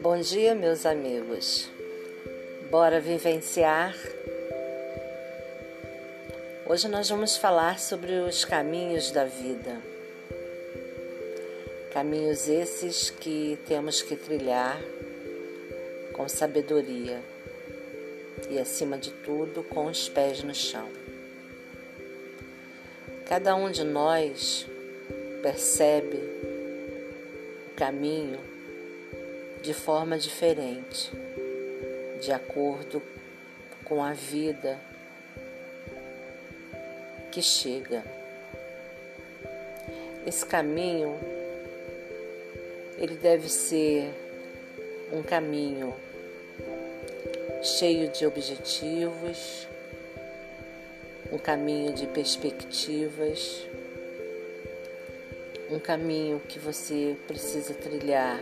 Bom dia, meus amigos. Bora vivenciar. Hoje nós vamos falar sobre os caminhos da vida. Caminhos esses que temos que trilhar com sabedoria e, acima de tudo, com os pés no chão. Cada um de nós percebe o caminho de forma diferente, de acordo com a vida que chega. Esse caminho ele deve ser um caminho cheio de objetivos, um caminho de perspectivas, um caminho que você precisa trilhar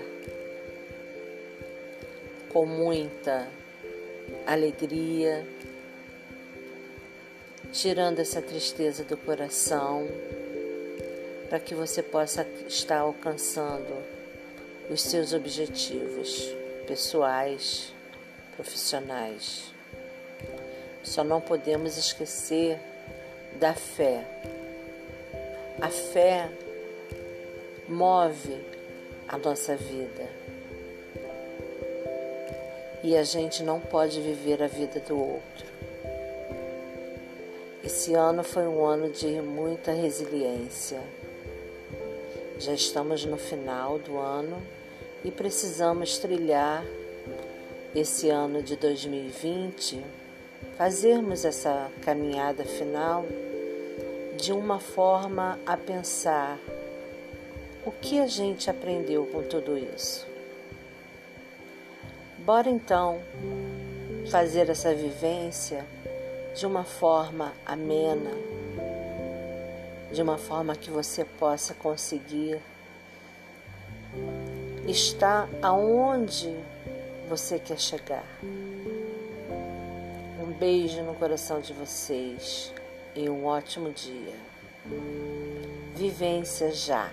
com muita alegria, tirando essa tristeza do coração, para que você possa estar alcançando os seus objetivos pessoais, profissionais. Só não podemos esquecer da fé. A fé move a nossa vida e a gente não pode viver a vida do outro. Esse ano foi um ano de muita resiliência. Já estamos no final do ano e precisamos trilhar esse ano de 2020, fazermos essa caminhada final de uma forma a pensar o que a gente aprendeu com tudo isso. Bora então fazer essa vivência de uma forma amena, de uma forma que você possa conseguir estar aonde você quer chegar. Beijo no coração de vocês e um ótimo dia. Vivência já.